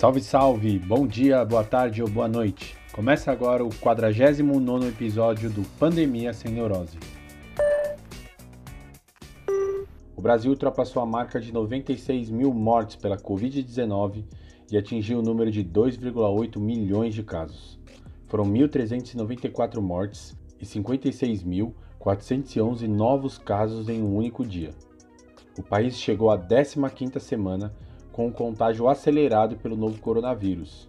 Salve, salve! Bom dia, boa tarde ou boa noite. Começa agora o 49 episódio do Pandemia Sem Neurose. O Brasil ultrapassou a marca de 96 mil mortes pela Covid-19 e atingiu o número de 2,8 milhões de casos. Foram 1.394 mortes e 56.411 novos casos em um único dia. O país chegou à 15ª semana com o contágio acelerado pelo novo coronavírus.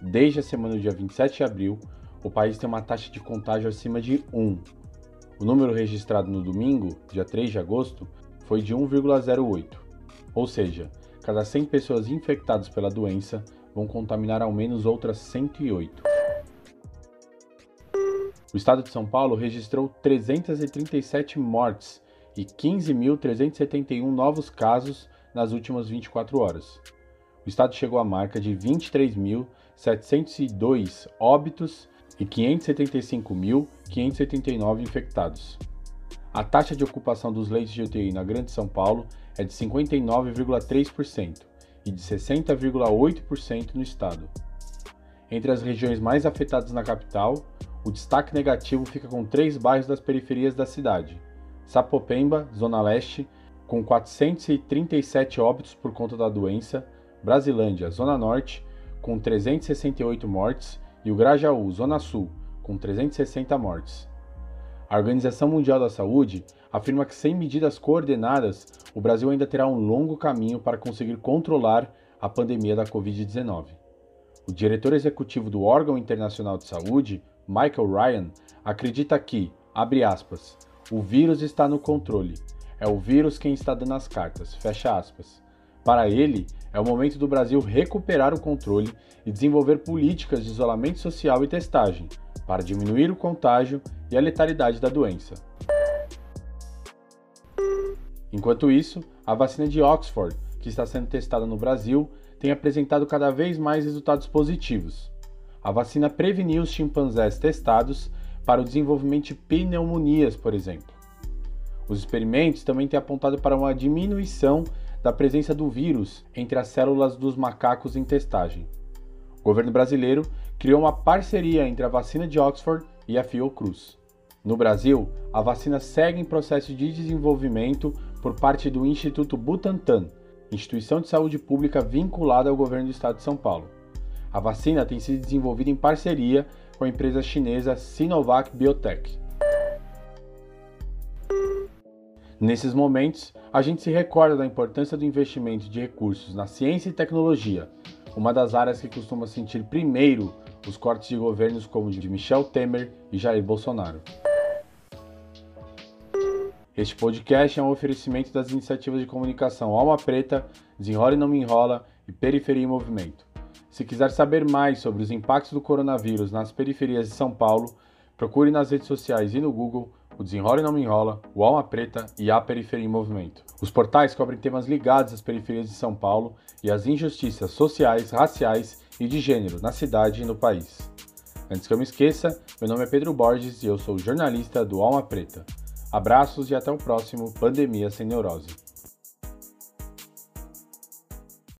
Desde a semana do dia 27 de abril, o país tem uma taxa de contágio acima de 1. O número registrado no domingo, dia 3 de agosto, foi de 1,08. Ou seja, cada 100 pessoas infectadas pela doença vão contaminar ao menos outras 108. O estado de São Paulo registrou 337 mortes e 15.371 novos casos nas últimas 24 horas. O estado chegou à marca de 23.702 óbitos e 575.579 infectados. A taxa de ocupação dos leitos de UTI na Grande São Paulo é de 59,3% e de 60,8% no estado. Entre as regiões mais afetadas na capital, o destaque negativo fica com três bairros das periferias da cidade: Sapopemba, Zona Leste, com 437 óbitos por conta da doença, Brasilândia, Zona Norte, com 368 mortes, e o Grajaú, Zona Sul, com 360 mortes. A Organização Mundial da Saúde afirma que, sem medidas coordenadas, o Brasil ainda terá um longo caminho para conseguir controlar a pandemia da Covid-19. O diretor executivo do órgão internacional de saúde, Michael Ryan, acredita que, abre aspas, o vírus está no controle. É o vírus quem está dando as cartas, fecha aspas. Para ele, é o momento do Brasil recuperar o controle e desenvolver políticas de isolamento social e testagem para diminuir o contágio e a letalidade da doença. Enquanto isso, a vacina de Oxford, que está sendo testada no Brasil, tem apresentado cada vez mais resultados positivos. A vacina preveniu os chimpanzés testados para o desenvolvimento de pneumonias, por exemplo. Os experimentos também têm apontado para uma diminuição da presença do vírus entre as células dos macacos em testagem. O governo brasileiro criou uma parceria entre a vacina de Oxford e a Fiocruz. No Brasil, a vacina segue em processo de desenvolvimento por parte do Instituto Butantan, instituição de saúde pública vinculada ao governo do estado de São Paulo. A vacina tem sido desenvolvida em parceria com a empresa chinesa Sinovac Biotech. Nesses momentos, a gente se recorda da importância do investimento de recursos na ciência e tecnologia, uma das áreas que costuma sentir primeiro os cortes de governos como o de Michel Temer e Jair Bolsonaro. Este podcast é um oferecimento das iniciativas de comunicação Alma Preta, Desenrola e Não Me Enrola e Periferia em Movimento. Se quiser saber mais sobre os impactos do coronavírus nas periferias de São Paulo, procure nas redes sociais e no Google o Desenrola e Não Me Enrola, o Alma Preta e a Periferia em Movimento. Os portais cobrem temas ligados às periferias de São Paulo e às injustiças sociais, raciais e de gênero na cidade e no país. Antes que eu me esqueça, meu nome é Pedro Borges e eu sou jornalista do Alma Preta. Abraços e até o próximo Pandemia Sem Neurose.